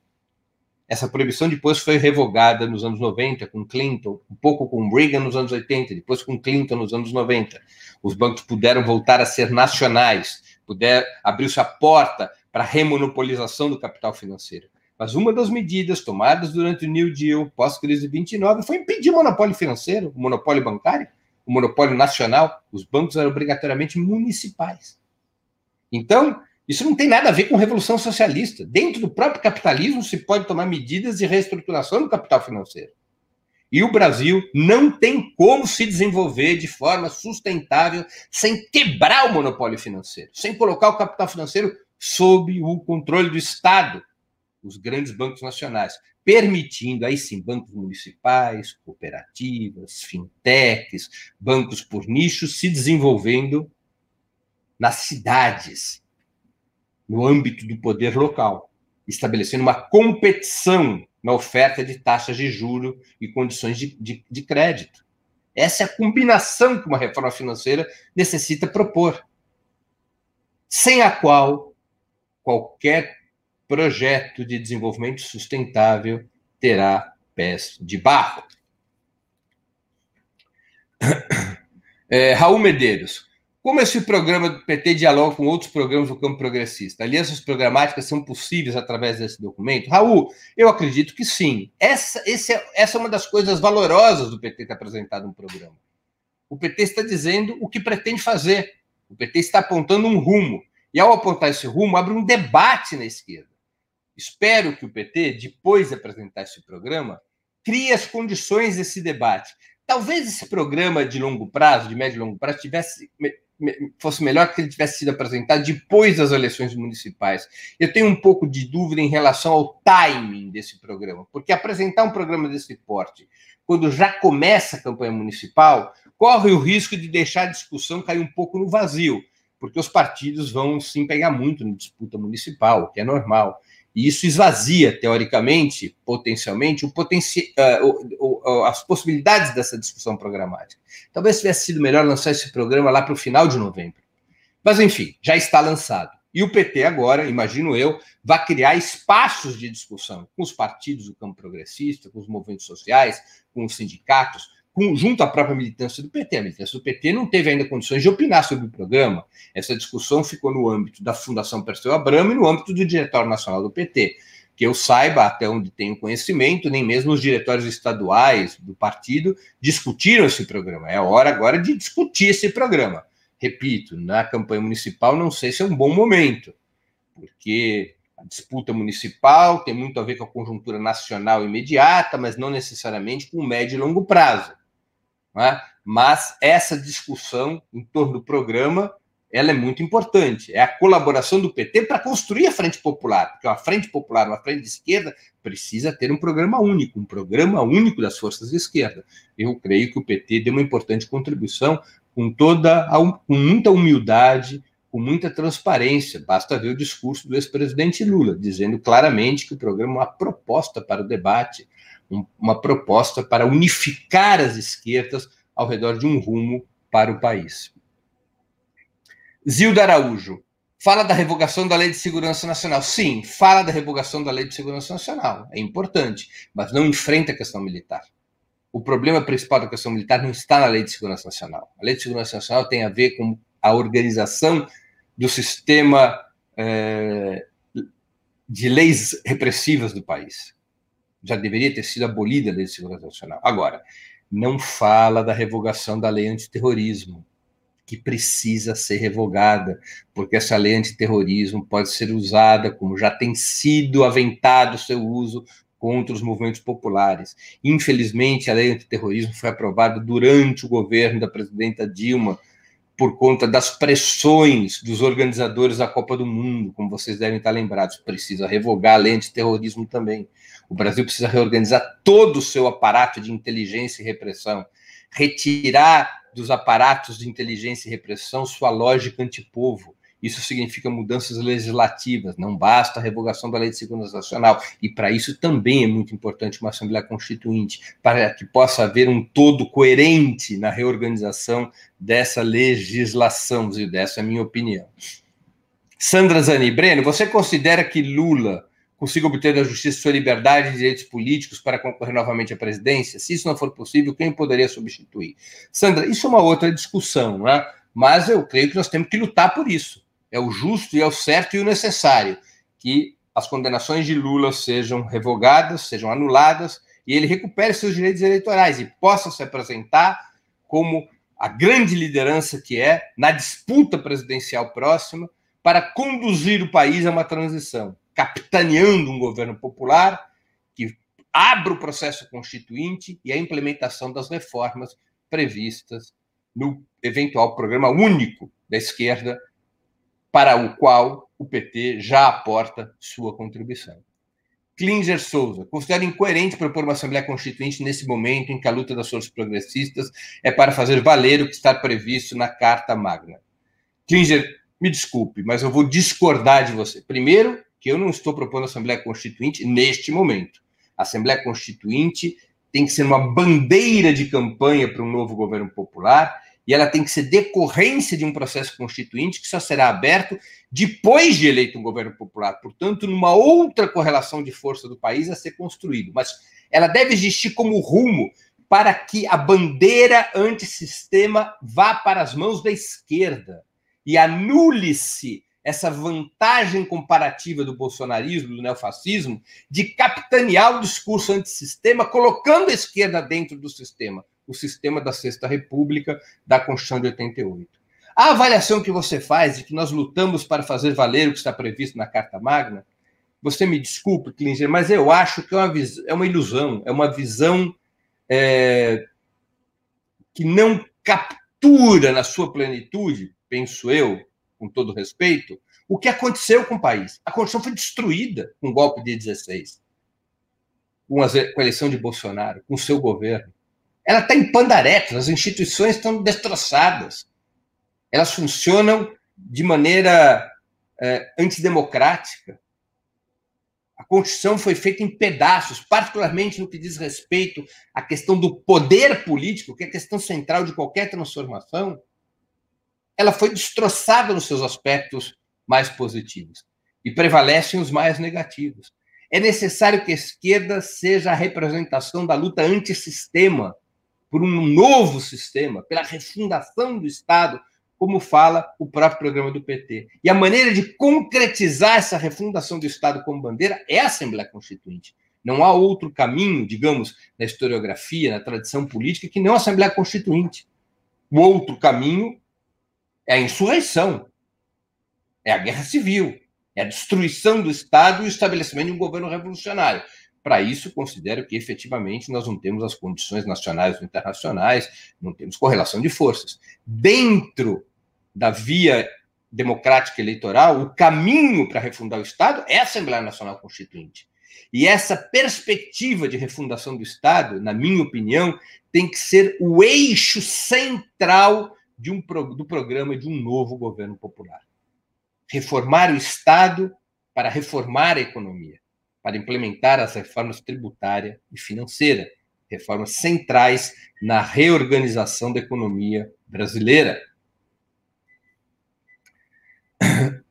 Essa proibição depois foi revogada nos anos 90 com Clinton, um pouco com Reagan nos anos 80, depois com Clinton nos anos 90. Os bancos puderam voltar a ser nacionais, puder abriu-se a porta para a remonopolização do capital financeiro. Mas uma das medidas tomadas durante o New Deal, pós-crise 29, foi impedir o monopólio financeiro, o monopólio bancário o monopólio nacional, os bancos eram obrigatoriamente municipais. Então, isso não tem nada a ver com revolução socialista. Dentro do próprio capitalismo se pode tomar medidas de reestruturação do capital financeiro. E o Brasil não tem como se desenvolver de forma sustentável sem quebrar o monopólio financeiro, sem colocar o capital financeiro sob o controle do Estado, os grandes bancos nacionais permitindo aí sim bancos municipais, cooperativas, fintechs, bancos por nichos se desenvolvendo nas cidades, no âmbito do poder local, estabelecendo uma competição na oferta de taxas de juro e condições de, de, de crédito. Essa é a combinação que uma reforma financeira necessita propor, sem a qual qualquer projeto de desenvolvimento sustentável terá pés de barro. É, Raul Medeiros. Como esse programa do PT dialoga com outros programas do campo progressista? Alianças programáticas são possíveis através desse documento? Raul, eu acredito que sim. Essa, esse é, essa é uma das coisas valorosas do PT ter apresentado um programa. O PT está dizendo o que pretende fazer. O PT está apontando um rumo. E ao apontar esse rumo, abre um debate na esquerda. Espero que o PT, depois de apresentar esse programa, crie as condições desse debate. Talvez esse programa de longo prazo, de médio e longo prazo, tivesse, fosse melhor que ele tivesse sido apresentado depois das eleições municipais. Eu tenho um pouco de dúvida em relação ao timing desse programa, porque apresentar um programa desse porte, quando já começa a campanha municipal, corre o risco de deixar a discussão cair um pouco no vazio, porque os partidos vão sim pegar muito na disputa municipal, o que é normal. E isso esvazia, teoricamente, potencialmente, o potenci uh, as possibilidades dessa discussão programática. Talvez tivesse sido melhor lançar esse programa lá para o final de novembro. Mas, enfim, já está lançado. E o PT agora, imagino eu, vai criar espaços de discussão com os partidos do campo progressista, com os movimentos sociais, com os sindicatos, junto à própria militância do PT. A militância do PT não teve ainda condições de opinar sobre o programa. Essa discussão ficou no âmbito da Fundação Perseu Abramo e no âmbito do Diretório Nacional do PT. Que eu saiba, até onde tenho conhecimento, nem mesmo os diretórios estaduais do partido discutiram esse programa. É hora agora de discutir esse programa. Repito, na campanha municipal não sei se é um bom momento, porque a disputa municipal tem muito a ver com a conjuntura nacional imediata, mas não necessariamente com o médio e longo prazo. É? Mas essa discussão em torno do programa ela é muito importante. É a colaboração do PT para construir a Frente Popular, porque a Frente Popular, uma frente de esquerda, precisa ter um programa único, um programa único das forças de esquerda. Eu creio que o PT deu uma importante contribuição com toda a, com muita humildade, com muita transparência. Basta ver o discurso do ex-presidente Lula, dizendo claramente que o programa é uma proposta para o debate, uma proposta para unificar as esquerdas ao redor de um rumo para o país. Zilda Araújo, fala da revogação da Lei de Segurança Nacional. Sim, fala da revogação da Lei de Segurança Nacional, é importante, mas não enfrenta a questão militar. O problema principal da questão militar não está na Lei de Segurança Nacional. A Lei de Segurança Nacional tem a ver com a organização do sistema é, de leis repressivas do país já deveria ter sido abolida a Lei de Segurança Nacional. Agora, não fala da revogação da lei antiterrorismo, que precisa ser revogada, porque essa lei antiterrorismo pode ser usada, como já tem sido aventado o seu uso, contra os movimentos populares. Infelizmente, a lei antiterrorismo foi aprovada durante o governo da presidenta Dilma, por conta das pressões dos organizadores da Copa do Mundo, como vocês devem estar lembrados. Precisa revogar a lei antiterrorismo também. O Brasil precisa reorganizar todo o seu aparato de inteligência e repressão, retirar dos aparatos de inteligência e repressão sua lógica antipovo, isso significa mudanças legislativas, não basta a revogação da Lei de Segurança Nacional. E para isso também é muito importante uma Assembleia Constituinte, para que possa haver um todo coerente na reorganização dessa legislação, e dessa é a minha opinião. Sandra Zani Breno, você considera que Lula consiga obter da justiça sua liberdade e direitos políticos para concorrer novamente à presidência? Se isso não for possível, quem poderia substituir? Sandra, isso é uma outra discussão, não é? mas eu creio que nós temos que lutar por isso é o justo e é o certo e o necessário que as condenações de Lula sejam revogadas, sejam anuladas e ele recupere seus direitos eleitorais e possa se apresentar como a grande liderança que é na disputa presidencial próxima para conduzir o país a uma transição, capitaneando um governo popular que abra o processo constituinte e a implementação das reformas previstas no eventual programa único da esquerda para o qual o PT já aporta sua contribuição. Klinger Souza, considera incoerente propor uma Assembleia Constituinte nesse momento em que a luta das forças progressistas é para fazer valer o que está previsto na Carta Magna. Klinger, me desculpe, mas eu vou discordar de você. Primeiro, que eu não estou propondo Assembleia Constituinte neste momento. A Assembleia Constituinte tem que ser uma bandeira de campanha para um novo governo popular e ela tem que ser decorrência de um processo constituinte que só será aberto depois de eleito um governo popular, portanto, numa outra correlação de força do país a ser construído. Mas ela deve existir como rumo para que a bandeira antissistema vá para as mãos da esquerda e anule-se essa vantagem comparativa do bolsonarismo, do neofascismo, de capitanear o discurso antissistema, colocando a esquerda dentro do sistema o sistema da Sexta República da Constituição de 88. A avaliação que você faz de que nós lutamos para fazer valer o que está previsto na Carta Magna, você me desculpe, Klinger, mas eu acho que é uma, é uma ilusão, é uma visão é, que não captura na sua plenitude, penso eu, com todo respeito, o que aconteceu com o país. A Constituição foi destruída com o golpe de 16, com a eleição de Bolsonaro, com o seu governo. Ela está em pandaretas, as instituições estão destroçadas. Elas funcionam de maneira é, antidemocrática. A Constituição foi feita em pedaços, particularmente no que diz respeito à questão do poder político, que é a questão central de qualquer transformação. Ela foi destroçada nos seus aspectos mais positivos e prevalecem os mais negativos. É necessário que a esquerda seja a representação da luta antissistema por um novo sistema, pela refundação do Estado, como fala o próprio programa do PT. E a maneira de concretizar essa refundação do Estado como bandeira é a Assembleia Constituinte. Não há outro caminho, digamos, na historiografia, na tradição política, que não a Assembleia Constituinte. O outro caminho é a insurreição, é a guerra civil, é a destruição do Estado e o estabelecimento de um governo revolucionário. Para isso, considero que efetivamente nós não temos as condições nacionais ou internacionais, não temos correlação de forças. Dentro da via democrática eleitoral, o caminho para refundar o Estado é a Assembleia Nacional Constituinte. E essa perspectiva de refundação do Estado, na minha opinião, tem que ser o eixo central de um, do programa de um novo governo popular. Reformar o Estado para reformar a economia para implementar as reformas tributária e financeira, reformas centrais na reorganização da economia brasileira.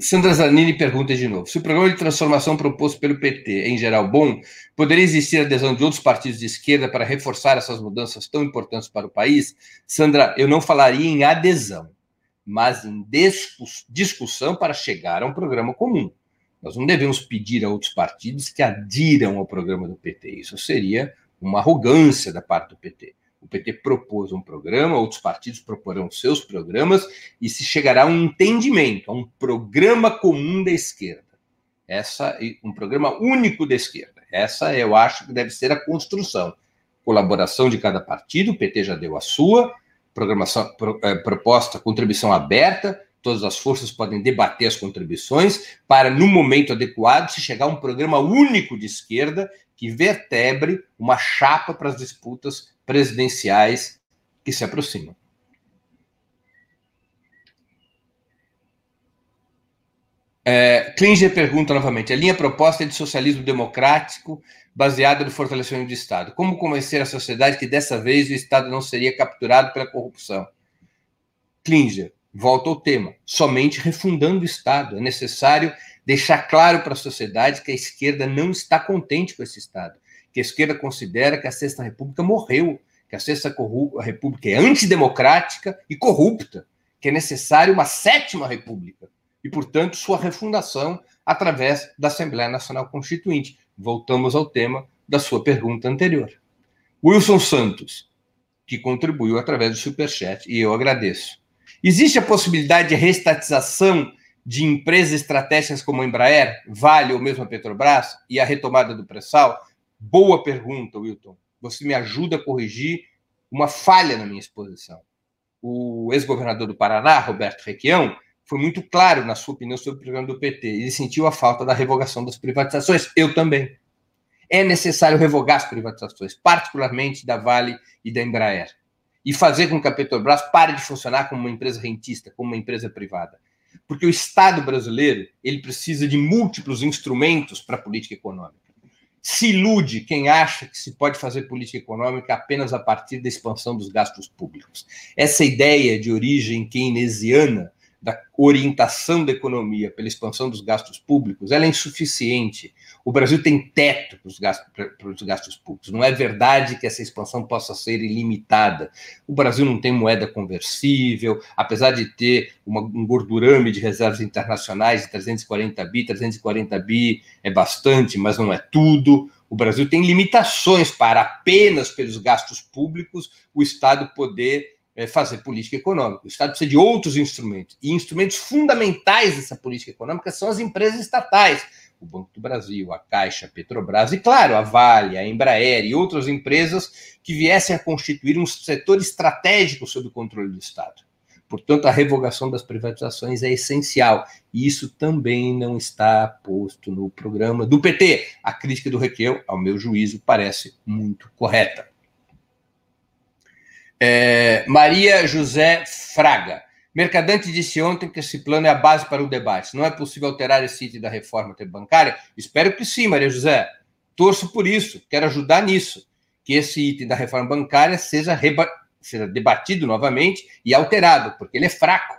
Sandra Zanini pergunta de novo: se o programa de transformação proposto pelo PT é, em geral, bom, poderia existir adesão de outros partidos de esquerda para reforçar essas mudanças tão importantes para o país? Sandra, eu não falaria em adesão, mas em discussão para chegar a um programa comum. Nós não devemos pedir a outros partidos que adiram ao programa do PT. Isso seria uma arrogância da parte do PT. O PT propôs um programa, outros partidos proporão seus programas e se chegará a um entendimento, a um programa comum da esquerda. Essa um programa único da esquerda. Essa eu acho que deve ser a construção. Colaboração de cada partido, o PT já deu a sua, programação pro, é, proposta, contribuição aberta, todas as forças podem debater as contribuições para, no momento adequado, se chegar a um programa único de esquerda que vertebre uma chapa para as disputas presidenciais que se aproximam. É, Klinger pergunta novamente: a linha proposta é de socialismo democrático baseada no fortalecimento do Estado. Como convencer a sociedade que dessa vez o Estado não seria capturado pela corrupção? Klinger, volta ao tema: somente refundando o Estado. É necessário deixar claro para a sociedade que a esquerda não está contente com esse Estado, que a esquerda considera que a Sexta República morreu, que a Sexta República é antidemocrática e corrupta, que é necessário uma sétima república e, portanto, sua refundação através da Assembleia Nacional Constituinte. Voltamos ao tema da sua pergunta anterior. Wilson Santos, que contribuiu através do Superchat, e eu agradeço. Existe a possibilidade de restatização de empresas estratégicas como a Embraer, Vale ou mesmo a Petrobras e a retomada do pré-sal? Boa pergunta, Wilton. Você me ajuda a corrigir uma falha na minha exposição. O ex-governador do Paraná, Roberto Requião, foi muito claro na sua opinião sobre o programa do PT. Ele sentiu a falta da revogação das privatizações. Eu também. É necessário revogar as privatizações, particularmente da Vale e da Embraer, e fazer com que a Petrobras pare de funcionar como uma empresa rentista, como uma empresa privada. Porque o Estado brasileiro ele precisa de múltiplos instrumentos para a política econômica. Se ilude quem acha que se pode fazer política econômica apenas a partir da expansão dos gastos públicos. Essa ideia de origem keynesiana da orientação da economia pela expansão dos gastos públicos, ela é insuficiente. O Brasil tem teto para os gastos, gastos públicos. Não é verdade que essa expansão possa ser ilimitada. O Brasil não tem moeda conversível, apesar de ter uma, um gordurame de reservas internacionais de 340 bi, 340 bi é bastante, mas não é tudo. O Brasil tem limitações para apenas pelos gastos públicos o Estado poder fazer política econômica. O Estado precisa de outros instrumentos. E instrumentos fundamentais dessa política econômica são as empresas estatais. O Banco do Brasil, a Caixa, a Petrobras e, claro, a Vale, a Embraer e outras empresas que viessem a constituir um setor estratégico sob o controle do Estado. Portanto, a revogação das privatizações é essencial. E isso também não está posto no programa do PT. A crítica do Requião, ao meu juízo, parece muito correta. É, Maria José Fraga. Mercadante disse ontem que esse plano é a base para o debate. Não é possível alterar esse item da reforma bancária? Espero que sim, Maria José. Torço por isso, quero ajudar nisso. Que esse item da reforma bancária seja, reba... seja debatido novamente e alterado, porque ele é fraco,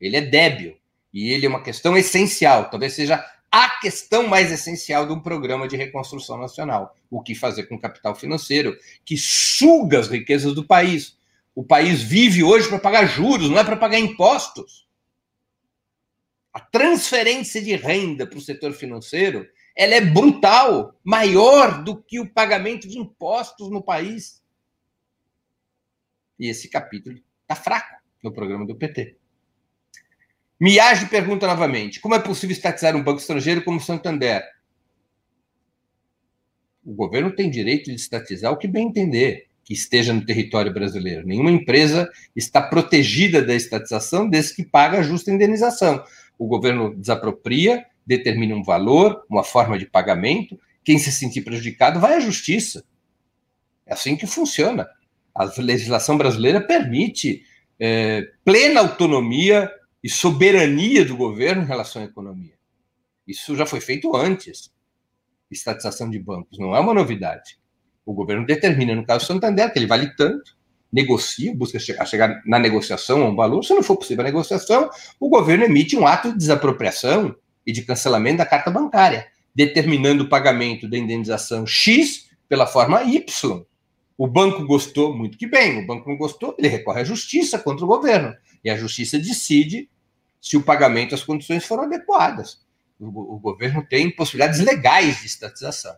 ele é débil e ele é uma questão essencial. Talvez seja a questão mais essencial de um programa de reconstrução nacional. O que fazer com o capital financeiro, que suga as riquezas do país o país vive hoje para pagar juros, não é para pagar impostos. A transferência de renda para o setor financeiro ela é brutal, maior do que o pagamento de impostos no país. E esse capítulo está fraco no programa do PT. Miage pergunta novamente: como é possível estatizar um banco estrangeiro como o Santander? O governo tem direito de estatizar o que bem entender que esteja no território brasileiro. Nenhuma empresa está protegida da estatização desde que paga a justa indenização. O governo desapropria, determina um valor, uma forma de pagamento. Quem se sentir prejudicado vai à justiça. É assim que funciona. A legislação brasileira permite é, plena autonomia e soberania do governo em relação à economia. Isso já foi feito antes. Estatização de bancos não é uma novidade. O governo determina, no caso do Santander, que ele vale tanto, negocia, busca chegar na negociação a um valor. Se não for possível a negociação, o governo emite um ato de desapropriação e de cancelamento da carta bancária, determinando o pagamento da indenização X pela forma Y. O banco gostou, muito que bem. O banco não gostou, ele recorre à justiça contra o governo. E a justiça decide se o pagamento as condições foram adequadas. O, o governo tem possibilidades legais de estatização.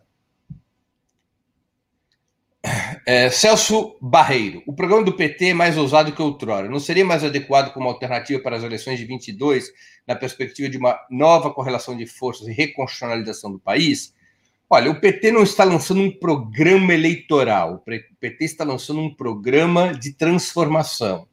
É, Celso Barreiro, o programa do PT é mais ousado que outrora. Não seria mais adequado como alternativa para as eleições de 22, na perspectiva de uma nova correlação de forças e reconstitucionalização do país? Olha, o PT não está lançando um programa eleitoral, o PT está lançando um programa de transformação.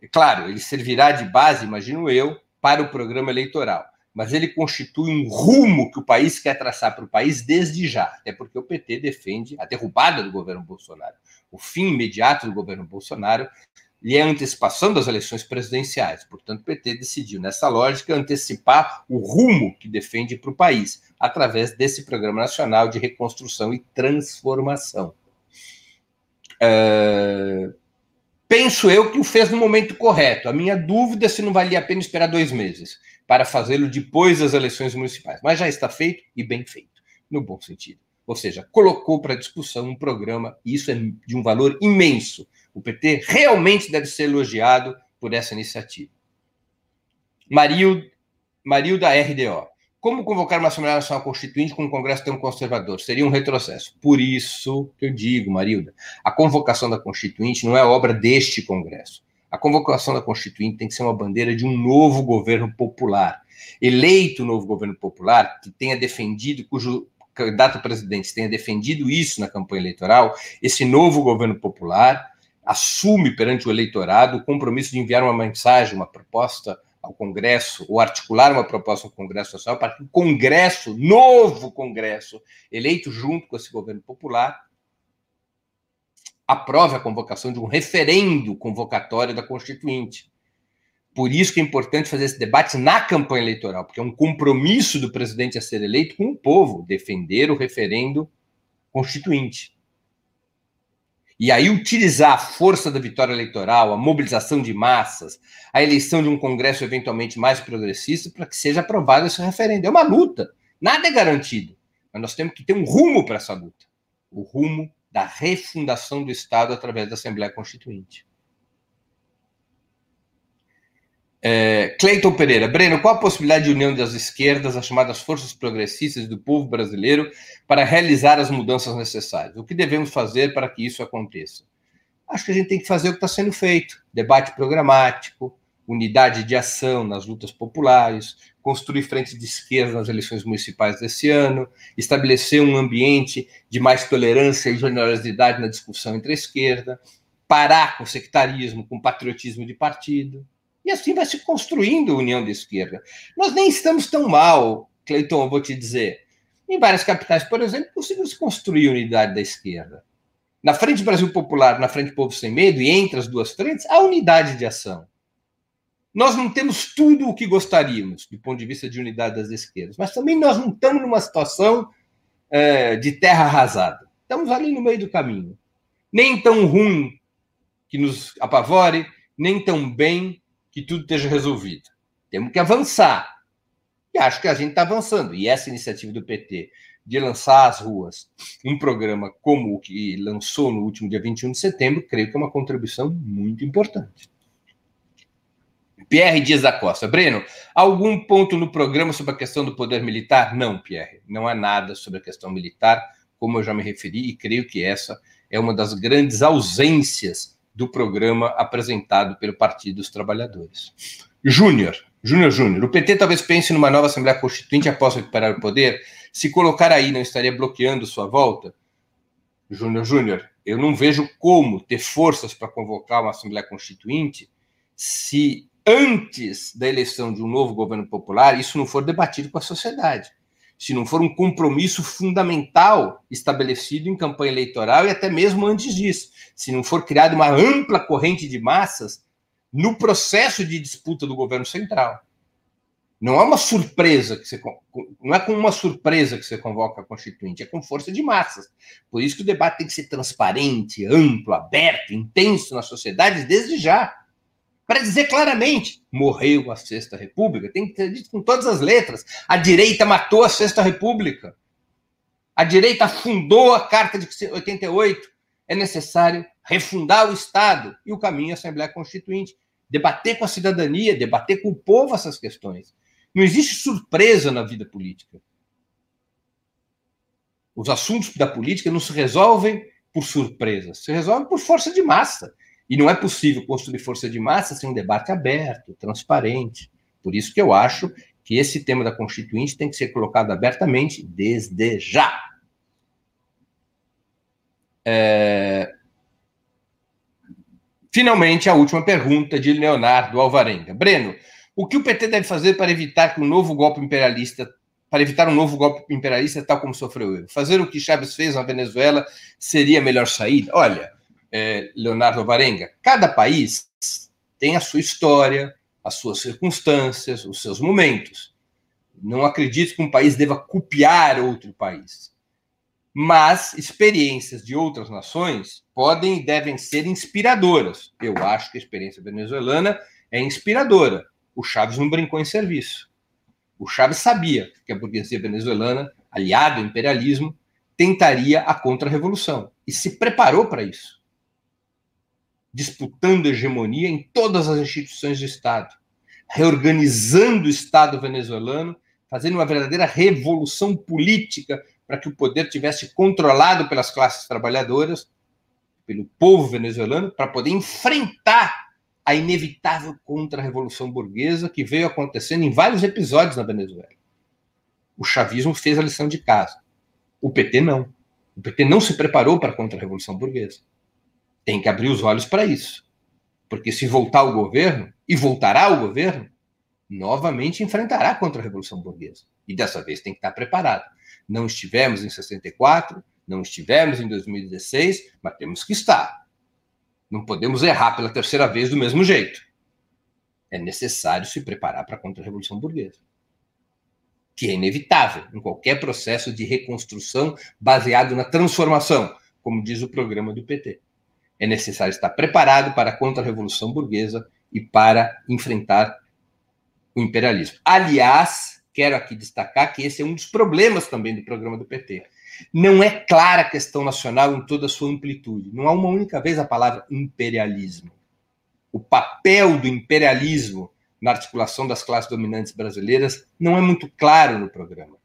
É claro, ele servirá de base, imagino eu, para o programa eleitoral mas ele constitui um rumo que o país quer traçar para o país desde já, até porque o PT defende a derrubada do governo Bolsonaro, o fim imediato do governo Bolsonaro e a antecipação das eleições presidenciais. Portanto, o PT decidiu, nessa lógica, antecipar o rumo que defende para o país, através desse Programa Nacional de Reconstrução e Transformação. Uh, penso eu que o fez no momento correto. A minha dúvida é se não valia a pena esperar dois meses para fazê-lo depois das eleições municipais. Mas já está feito e bem feito, no bom sentido. Ou seja, colocou para discussão um programa, e isso é de um valor imenso. O PT realmente deve ser elogiado por essa iniciativa. Marilda, Marilda RDO. Como convocar uma Assembleia Nacional Constituinte com um Congresso tão conservador? Seria um retrocesso. Por isso que eu digo, Marilda, a convocação da Constituinte não é obra deste Congresso. A convocação da Constituinte tem que ser uma bandeira de um novo governo popular. Eleito novo governo popular, que tenha defendido, cujo candidato a presidente tenha defendido isso na campanha eleitoral, esse novo governo popular assume perante o eleitorado o compromisso de enviar uma mensagem, uma proposta ao Congresso, ou articular uma proposta ao Congresso Nacional, para que o Congresso, novo Congresso, eleito junto com esse governo popular, aprove a convocação de um referendo convocatório da Constituinte. Por isso que é importante fazer esse debate na campanha eleitoral, porque é um compromisso do presidente a ser eleito com o povo, defender o referendo constituinte. E aí utilizar a força da vitória eleitoral, a mobilização de massas, a eleição de um Congresso eventualmente mais progressista para que seja aprovado esse referendo. É uma luta. Nada é garantido. Mas nós temos que ter um rumo para essa luta. O rumo da refundação do Estado através da Assembleia Constituinte. É, Cleiton Pereira, Breno, qual a possibilidade de união das esquerdas, as chamadas forças progressistas do povo brasileiro, para realizar as mudanças necessárias? O que devemos fazer para que isso aconteça? Acho que a gente tem que fazer o que está sendo feito: debate programático, unidade de ação nas lutas populares, construir frente de esquerda nas eleições municipais desse ano, estabelecer um ambiente de mais tolerância e generosidade na discussão entre a esquerda, parar com o sectarismo, com o patriotismo de partido. E assim vai se construindo a união da esquerda. Nós nem estamos tão mal, Cleiton, vou te dizer. Em várias capitais, por exemplo, conseguiu se construir a unidade da esquerda. Na Frente Brasil Popular, na Frente Povo Sem Medo, e entre as duas frentes, há unidade de ação. Nós não temos tudo o que gostaríamos, do ponto de vista de unidade das esquerdas, mas também nós não estamos numa situação é, de terra arrasada. Estamos ali no meio do caminho. Nem tão ruim que nos apavore, nem tão bem que tudo esteja resolvido. Temos que avançar. E acho que a gente está avançando. E essa iniciativa do PT de lançar às ruas um programa como o que lançou no último dia 21 de setembro, creio que é uma contribuição muito importante. Pierre Dias da Costa. Breno, algum ponto no programa sobre a questão do poder militar? Não, Pierre, não há nada sobre a questão militar, como eu já me referi, e creio que essa é uma das grandes ausências do programa apresentado pelo Partido dos Trabalhadores. Júnior, Júnior Júnior, o PT talvez pense numa nova Assembleia Constituinte após recuperar o poder. Se colocar aí, não estaria bloqueando sua volta? Júnior Júnior, eu não vejo como ter forças para convocar uma Assembleia Constituinte se antes da eleição de um novo governo popular, isso não for debatido com a sociedade. Se não for um compromisso fundamental estabelecido em campanha eleitoral e até mesmo antes disso. Se não for criada uma ampla corrente de massas no processo de disputa do governo central. Não é uma surpresa que você não é com uma surpresa que você convoca a constituinte, é com força de massas. Por isso que o debate tem que ser transparente, amplo, aberto, intenso na sociedade desde já para dizer claramente: morreu a Sexta República. Tem que ter dito com todas as letras. A direita matou a Sexta República. A direita fundou a Carta de 88. É necessário refundar o Estado e o caminho à Assembleia Constituinte. Debater com a cidadania, debater com o povo essas questões. Não existe surpresa na vida política. Os assuntos da política não se resolvem por surpresa, se resolve por força de massa. E não é possível construir força de massa sem um debate aberto, transparente. Por isso que eu acho que esse tema da Constituinte tem que ser colocado abertamente desde já. É... Finalmente, a última pergunta de Leonardo Alvarenga. Breno, o que o PT deve fazer para evitar que um novo golpe imperialista, para evitar um novo golpe imperialista tal como sofreu ele? Fazer o que Chaves fez na Venezuela seria a melhor saída? Olha, é, Leonardo Alvarenga, cada país tem a sua história, as suas circunstâncias, os seus momentos. Não acredito que um país deva copiar outro país. Mas experiências de outras nações podem e devem ser inspiradoras. Eu acho que a experiência venezuelana é inspiradora. O Chaves não brincou em serviço. O Chaves sabia que a burguesia venezuelana, aliada ao imperialismo, tentaria a contra-revolução e se preparou para isso disputando hegemonia em todas as instituições do Estado, reorganizando o Estado venezuelano, fazendo uma verdadeira revolução política para que o poder tivesse controlado pelas classes trabalhadoras, pelo povo venezuelano, para poder enfrentar a inevitável contra-revolução burguesa que veio acontecendo em vários episódios na Venezuela. O chavismo fez a lição de casa. O PT não. O PT não se preparou para a contra-revolução burguesa. Tem que abrir os olhos para isso. Porque se voltar ao governo, e voltará ao governo, novamente enfrentará a contra-revolução burguesa. E dessa vez tem que estar preparado. Não estivemos em 64, não estivemos em 2016, mas temos que estar. Não podemos errar pela terceira vez do mesmo jeito. É necessário se preparar para a contra-revolução burguesa. Que é inevitável em qualquer processo de reconstrução baseado na transformação, como diz o programa do PT é necessário estar preparado para a contra-revolução burguesa e para enfrentar o imperialismo. Aliás, quero aqui destacar que esse é um dos problemas também do programa do PT. Não é clara a questão nacional em toda a sua amplitude. Não há uma única vez a palavra imperialismo. O papel do imperialismo na articulação das classes dominantes brasileiras não é muito claro no programa.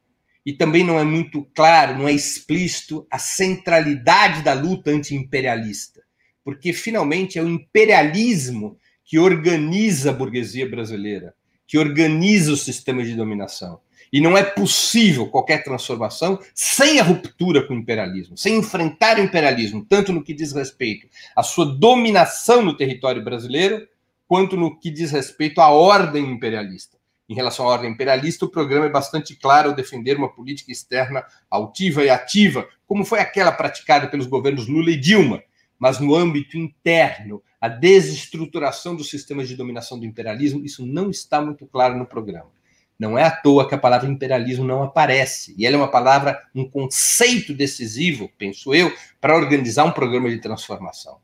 E também não é muito claro, não é explícito a centralidade da luta anti-imperialista porque finalmente é o imperialismo que organiza a burguesia brasileira, que organiza o sistema de dominação. E não é possível qualquer transformação sem a ruptura com o imperialismo, sem enfrentar o imperialismo, tanto no que diz respeito à sua dominação no território brasileiro, quanto no que diz respeito à ordem imperialista. Em relação à ordem imperialista, o programa é bastante claro ao defender uma política externa altiva e ativa, como foi aquela praticada pelos governos Lula e Dilma, mas no âmbito interno, a desestruturação dos sistemas de dominação do imperialismo, isso não está muito claro no programa. Não é à toa que a palavra imperialismo não aparece. E ela é uma palavra, um conceito decisivo, penso eu, para organizar um programa de transformação.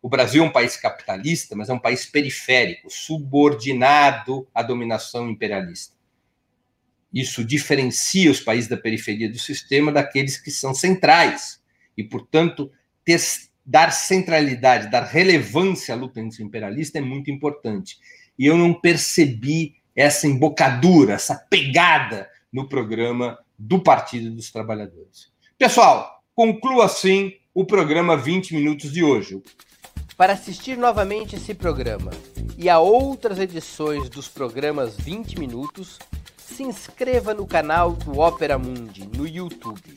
O Brasil é um país capitalista, mas é um país periférico, subordinado à dominação imperialista. Isso diferencia os países da periferia do sistema daqueles que são centrais. E, portanto, ter dar centralidade, dar relevância à luta anti-imperialista é muito importante. E eu não percebi essa embocadura, essa pegada no programa do Partido dos Trabalhadores. Pessoal, conclua assim o programa 20 Minutos de hoje. Para assistir novamente esse programa e a outras edições dos programas 20 Minutos, se inscreva no canal do Opera Mundi no YouTube.